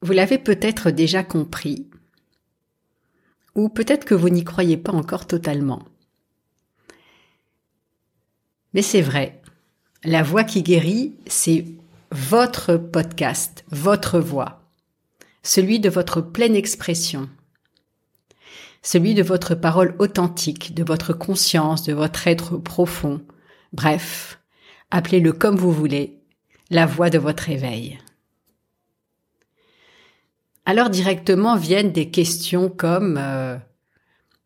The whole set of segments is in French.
Vous l'avez peut-être déjà compris, ou peut-être que vous n'y croyez pas encore totalement. Mais c'est vrai, la voix qui guérit, c'est votre podcast, votre voix, celui de votre pleine expression, celui de votre parole authentique, de votre conscience, de votre être profond, bref, appelez-le comme vous voulez, la voix de votre éveil. Alors directement viennent des questions comme euh,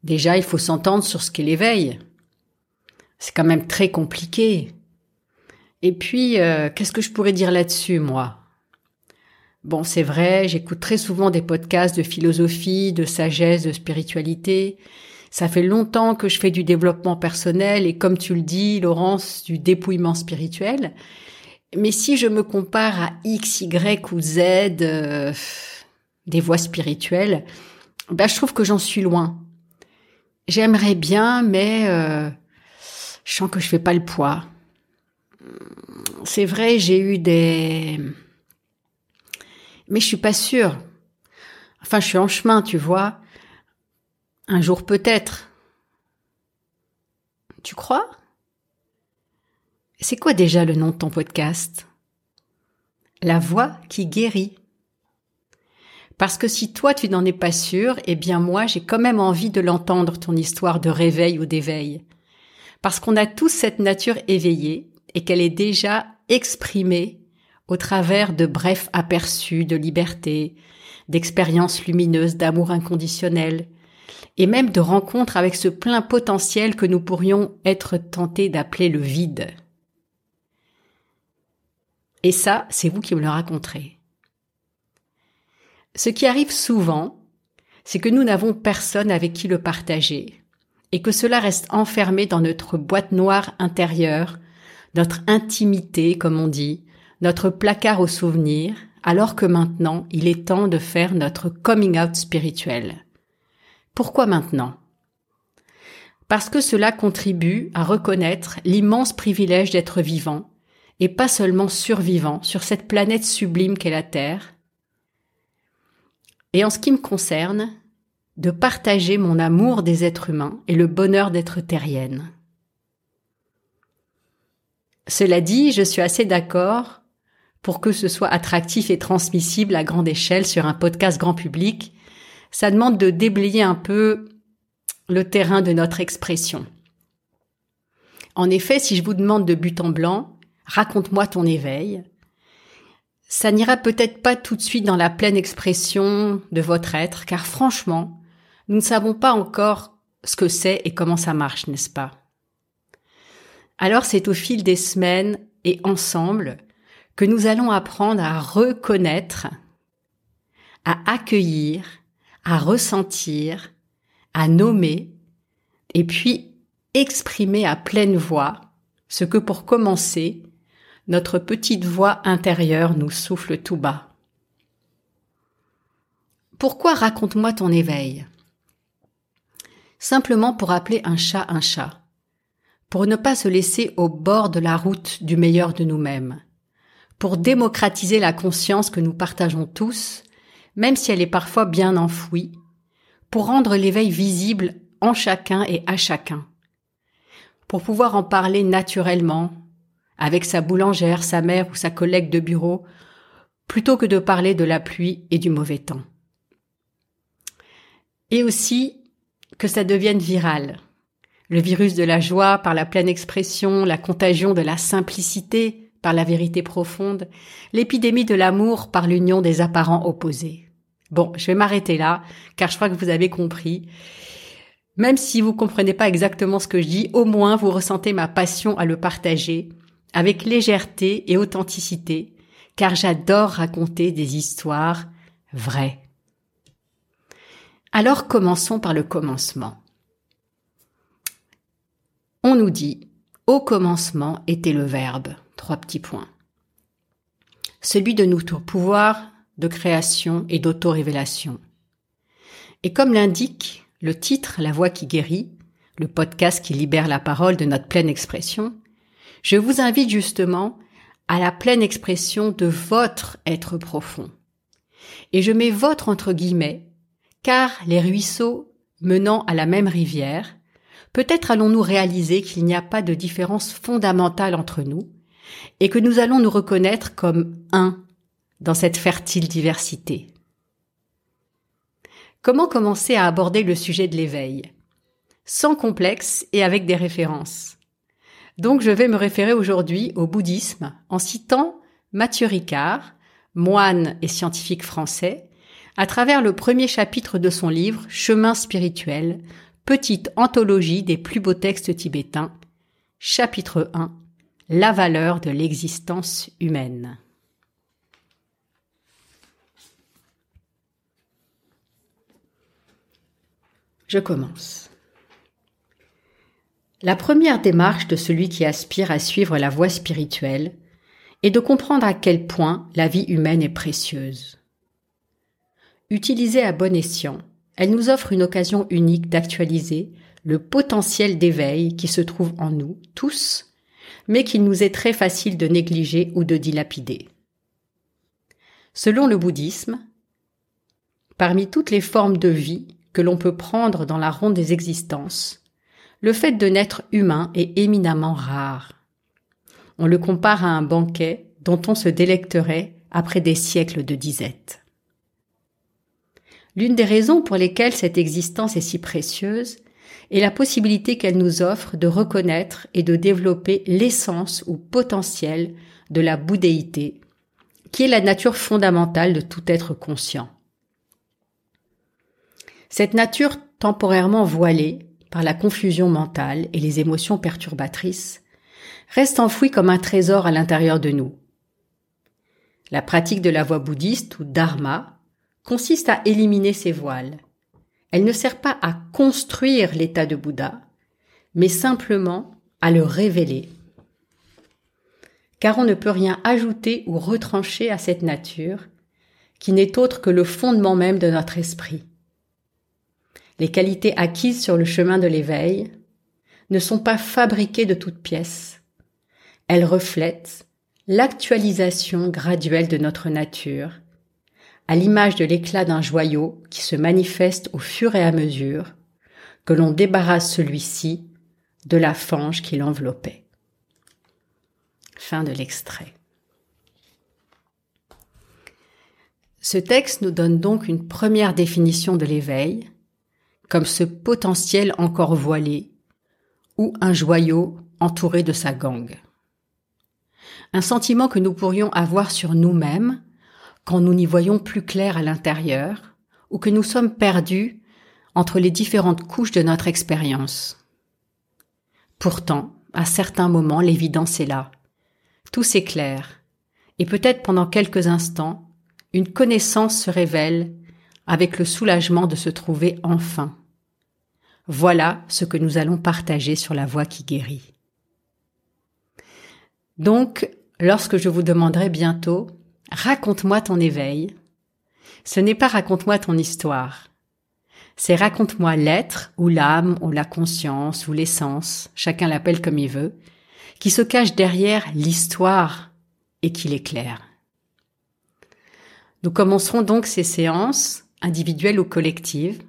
déjà il faut s'entendre sur ce qu'est l'éveil. C'est quand même très compliqué. Et puis euh, qu'est-ce que je pourrais dire là-dessus moi? Bon, c'est vrai, j'écoute très souvent des podcasts de philosophie, de sagesse, de spiritualité. Ça fait longtemps que je fais du développement personnel et comme tu le dis, Laurence, du dépouillement spirituel. Mais si je me compare à X, Y ou Z, euh, des voies spirituelles, ben, je trouve que j'en suis loin. J'aimerais bien, mais euh, je sens que je fais pas le poids. C'est vrai, j'ai eu des... Mais je suis pas sûre. Enfin, je suis en chemin, tu vois. Un jour peut-être. Tu crois? C'est quoi déjà le nom de ton podcast? La voix qui guérit. Parce que si toi tu n'en es pas sûr, eh bien moi j'ai quand même envie de l'entendre ton histoire de réveil ou d'éveil. Parce qu'on a tous cette nature éveillée et qu'elle est déjà exprimée au travers de brefs aperçus de liberté, d'expériences lumineuses d'amour inconditionnel, et même de rencontres avec ce plein potentiel que nous pourrions être tentés d'appeler le vide. Et ça, c'est vous qui me le raconterez. Ce qui arrive souvent, c'est que nous n'avons personne avec qui le partager, et que cela reste enfermé dans notre boîte noire intérieure, notre intimité, comme on dit, notre placard aux souvenirs, alors que maintenant il est temps de faire notre coming out spirituel. Pourquoi maintenant? Parce que cela contribue à reconnaître l'immense privilège d'être vivant, et pas seulement survivant sur cette planète sublime qu'est la Terre, et en ce qui me concerne, de partager mon amour des êtres humains et le bonheur d'être terrienne. Cela dit, je suis assez d'accord pour que ce soit attractif et transmissible à grande échelle sur un podcast grand public. Ça demande de déblayer un peu le terrain de notre expression. En effet, si je vous demande de but en blanc, raconte-moi ton éveil, ça n'ira peut-être pas tout de suite dans la pleine expression de votre être, car franchement, nous ne savons pas encore ce que c'est et comment ça marche, n'est-ce pas? Alors c'est au fil des semaines et ensemble que nous allons apprendre à reconnaître, à accueillir, à ressentir, à nommer, et puis exprimer à pleine voix ce que pour commencer, notre petite voix intérieure nous souffle tout bas. Pourquoi raconte-moi ton éveil? Simplement pour appeler un chat un chat, pour ne pas se laisser au bord de la route du meilleur de nous-mêmes, pour démocratiser la conscience que nous partageons tous, même si elle est parfois bien enfouie, pour rendre l'éveil visible en chacun et à chacun, pour pouvoir en parler naturellement, avec sa boulangère, sa mère ou sa collègue de bureau, plutôt que de parler de la pluie et du mauvais temps. Et aussi que ça devienne viral. Le virus de la joie par la pleine expression, la contagion de la simplicité par la vérité profonde, l'épidémie de l'amour par l'union des apparents opposés. Bon, je vais m'arrêter là, car je crois que vous avez compris. Même si vous comprenez pas exactement ce que je dis, au moins vous ressentez ma passion à le partager avec légèreté et authenticité, car j'adore raconter des histoires vraies. Alors commençons par le commencement. On nous dit, au commencement était le verbe, trois petits points. Celui de notre pouvoir de création et d'auto-révélation. Et comme l'indique le titre La voix qui guérit, le podcast qui libère la parole de notre pleine expression, je vous invite justement à la pleine expression de votre être profond. Et je mets votre entre guillemets, car les ruisseaux menant à la même rivière, peut-être allons-nous réaliser qu'il n'y a pas de différence fondamentale entre nous, et que nous allons nous reconnaître comme un dans cette fertile diversité. Comment commencer à aborder le sujet de l'éveil? Sans complexe et avec des références. Donc je vais me référer aujourd'hui au bouddhisme en citant Mathieu Ricard, moine et scientifique français, à travers le premier chapitre de son livre Chemin spirituel, petite anthologie des plus beaux textes tibétains, chapitre 1, La valeur de l'existence humaine. Je commence. La première démarche de celui qui aspire à suivre la voie spirituelle est de comprendre à quel point la vie humaine est précieuse. Utilisée à bon escient, elle nous offre une occasion unique d'actualiser le potentiel d'éveil qui se trouve en nous tous, mais qu'il nous est très facile de négliger ou de dilapider. Selon le bouddhisme, parmi toutes les formes de vie que l'on peut prendre dans la ronde des existences, le fait de naître humain est éminemment rare. On le compare à un banquet dont on se délecterait après des siècles de disette. L'une des raisons pour lesquelles cette existence est si précieuse est la possibilité qu'elle nous offre de reconnaître et de développer l'essence ou potentiel de la bouddhéité, qui est la nature fondamentale de tout être conscient. Cette nature temporairement voilée par la confusion mentale et les émotions perturbatrices reste enfouie comme un trésor à l'intérieur de nous. La pratique de la voie bouddhiste ou dharma consiste à éliminer ces voiles. Elle ne sert pas à construire l'état de Bouddha, mais simplement à le révéler. Car on ne peut rien ajouter ou retrancher à cette nature, qui n'est autre que le fondement même de notre esprit. Les qualités acquises sur le chemin de l'éveil ne sont pas fabriquées de toutes pièces. Elles reflètent l'actualisation graduelle de notre nature à l'image de l'éclat d'un joyau qui se manifeste au fur et à mesure que l'on débarrasse celui-ci de la fange qui l'enveloppait. Fin de l'extrait. Ce texte nous donne donc une première définition de l'éveil, comme ce potentiel encore voilé, ou un joyau entouré de sa gangue. Un sentiment que nous pourrions avoir sur nous-mêmes quand nous n'y voyons plus clair à l'intérieur ou que nous sommes perdus entre les différentes couches de notre expérience. Pourtant, à certains moments, l'évidence est là. Tout s'éclaire, et peut-être pendant quelques instants, une connaissance se révèle avec le soulagement de se trouver enfin. Voilà ce que nous allons partager sur la voie qui guérit. Donc, lorsque je vous demanderai bientôt Raconte-moi ton éveil. Ce n'est pas raconte-moi ton histoire. C'est raconte-moi l'être ou l'âme ou la conscience ou l'essence, chacun l'appelle comme il veut, qui se cache derrière l'histoire et qui l'éclaire. Nous commencerons donc ces séances, individuelles ou collectives,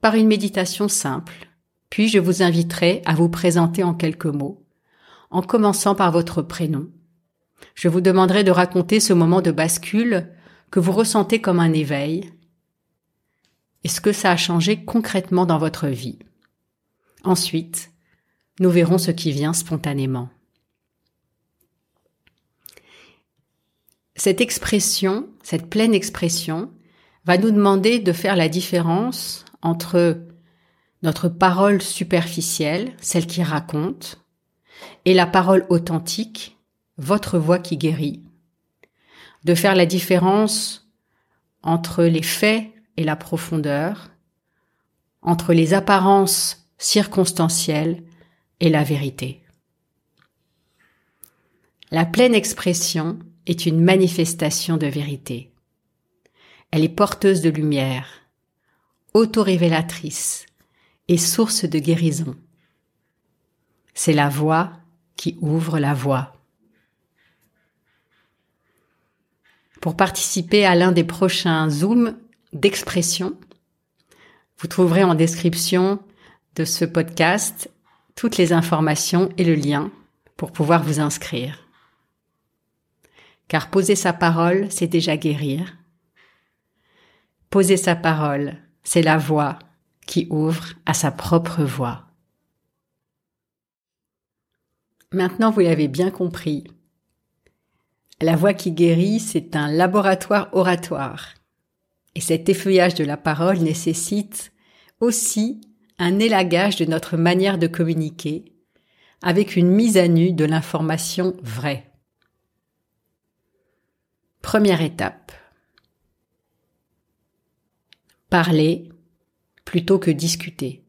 par une méditation simple, puis je vous inviterai à vous présenter en quelques mots, en commençant par votre prénom, je vous demanderai de raconter ce moment de bascule que vous ressentez comme un éveil et ce que ça a changé concrètement dans votre vie? Ensuite, nous verrons ce qui vient spontanément. Cette expression, cette pleine expression, va nous demander de faire la différence entre notre parole superficielle, celle qui raconte, et la parole authentique, votre voix qui guérit, de faire la différence entre les faits et la profondeur, entre les apparences circonstancielles et la vérité. La pleine expression est une manifestation de vérité. Elle est porteuse de lumière, autorévélatrice et source de guérison. C'est la voix qui ouvre la voie. pour participer à l'un des prochains Zooms d'expression. Vous trouverez en description de ce podcast toutes les informations et le lien pour pouvoir vous inscrire. Car poser sa parole, c'est déjà guérir. Poser sa parole, c'est la voix qui ouvre à sa propre voix. Maintenant, vous l'avez bien compris. La voix qui guérit, c'est un laboratoire oratoire. Et cet effeuillage de la parole nécessite aussi un élagage de notre manière de communiquer, avec une mise à nu de l'information vraie. Première étape. Parler plutôt que discuter.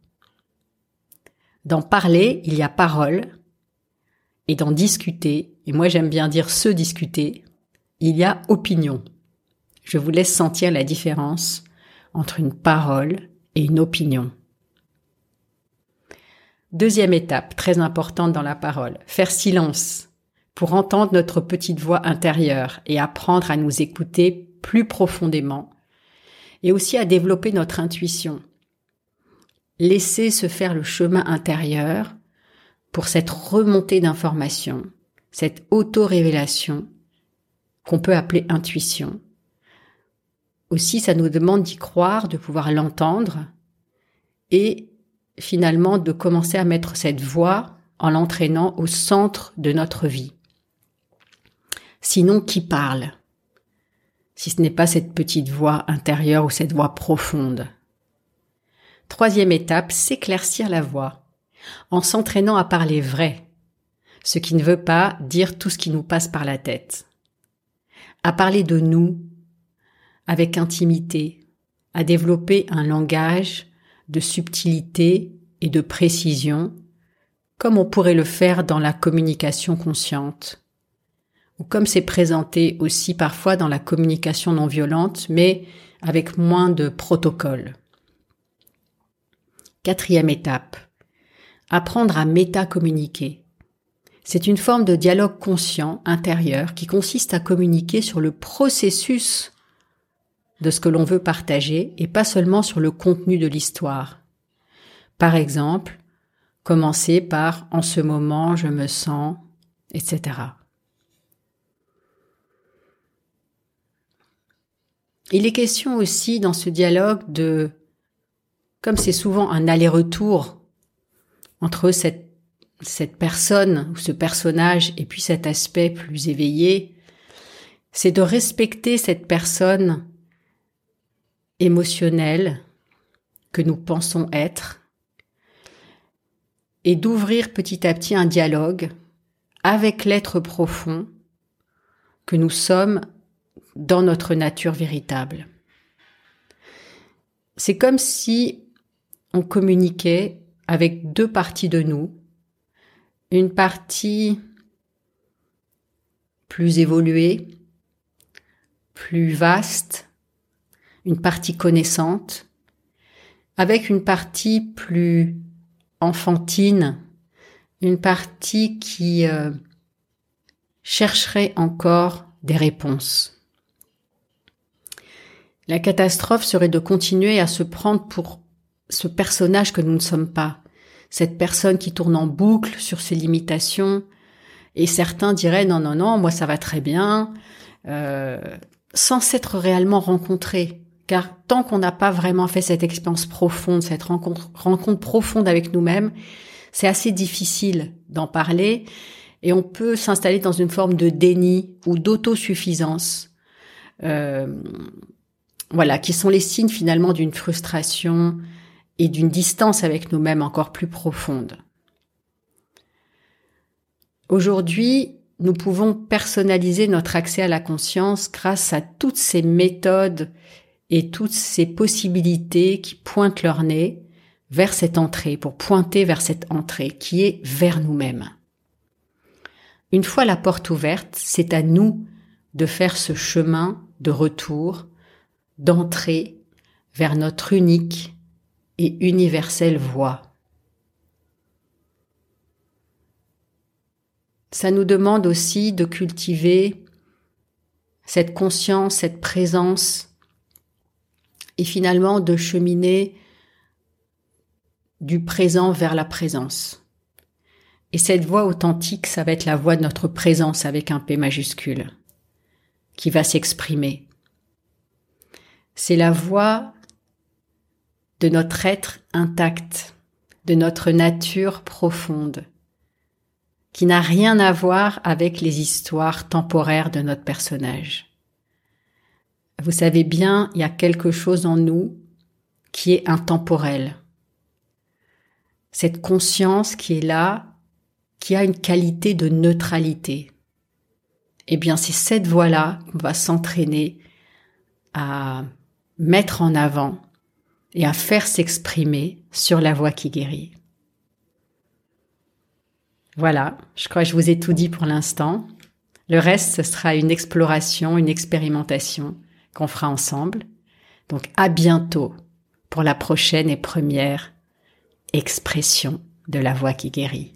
Dans parler, il y a parole, et dans discuter, et moi j'aime bien dire se discuter, il y a opinion. Je vous laisse sentir la différence entre une parole et une opinion. Deuxième étape, très importante dans la parole, faire silence pour entendre notre petite voix intérieure et apprendre à nous écouter plus profondément et aussi à développer notre intuition. Laisser se faire le chemin intérieur pour cette remontée d'informations, cette auto-révélation qu'on peut appeler intuition. Aussi, ça nous demande d'y croire, de pouvoir l'entendre et finalement de commencer à mettre cette voix en l'entraînant au centre de notre vie. Sinon, qui parle? Si ce n'est pas cette petite voix intérieure ou cette voix profonde. Troisième étape, s'éclaircir la voix, en s'entraînant à parler vrai, ce qui ne veut pas dire tout ce qui nous passe par la tête. À parler de nous, avec intimité, à développer un langage de subtilité et de précision, comme on pourrait le faire dans la communication consciente, ou comme c'est présenté aussi parfois dans la communication non violente, mais avec moins de protocole. Quatrième étape. Apprendre à méta-communiquer. C'est une forme de dialogue conscient intérieur qui consiste à communiquer sur le processus de ce que l'on veut partager et pas seulement sur le contenu de l'histoire. Par exemple, commencer par en ce moment je me sens, etc. Il est question aussi dans ce dialogue de, comme c'est souvent un aller-retour entre cette, personne ou ce personnage et puis cet aspect plus éveillé, c'est de respecter cette personne émotionnelle que nous pensons être et d'ouvrir petit à petit un dialogue avec l'être profond que nous sommes dans notre nature véritable. C'est comme si on communiquait avec deux parties de nous, une partie plus évoluée, plus vaste, une partie connaissante, avec une partie plus enfantine, une partie qui euh, chercherait encore des réponses. La catastrophe serait de continuer à se prendre pour ce personnage que nous ne sommes pas, cette personne qui tourne en boucle sur ses limitations, et certains diraient non, non, non, moi ça va très bien, euh, sans s'être réellement rencontrés. Car tant qu'on n'a pas vraiment fait cette expérience profonde, cette rencontre, rencontre profonde avec nous-mêmes, c'est assez difficile d'en parler et on peut s'installer dans une forme de déni ou d'autosuffisance. Euh, voilà, qui sont les signes finalement d'une frustration et d'une distance avec nous-mêmes encore plus profonde. Aujourd'hui, nous pouvons personnaliser notre accès à la conscience grâce à toutes ces méthodes et toutes ces possibilités qui pointent leur nez vers cette entrée, pour pointer vers cette entrée qui est vers nous-mêmes. Une fois la porte ouverte, c'est à nous de faire ce chemin de retour, d'entrée vers notre unique et universelle voie. Ça nous demande aussi de cultiver cette conscience, cette présence, et finalement de cheminer du présent vers la présence. Et cette voix authentique, ça va être la voix de notre présence avec un P majuscule, qui va s'exprimer. C'est la voix de notre être intact, de notre nature profonde, qui n'a rien à voir avec les histoires temporaires de notre personnage. Vous savez bien, il y a quelque chose en nous qui est intemporel. Cette conscience qui est là, qui a une qualité de neutralité. Eh bien, c'est cette voie-là qu'on va s'entraîner à mettre en avant et à faire s'exprimer sur la voie qui guérit. Voilà, je crois que je vous ai tout dit pour l'instant. Le reste, ce sera une exploration, une expérimentation qu'on fera ensemble. Donc à bientôt pour la prochaine et première expression de la voix qui guérit.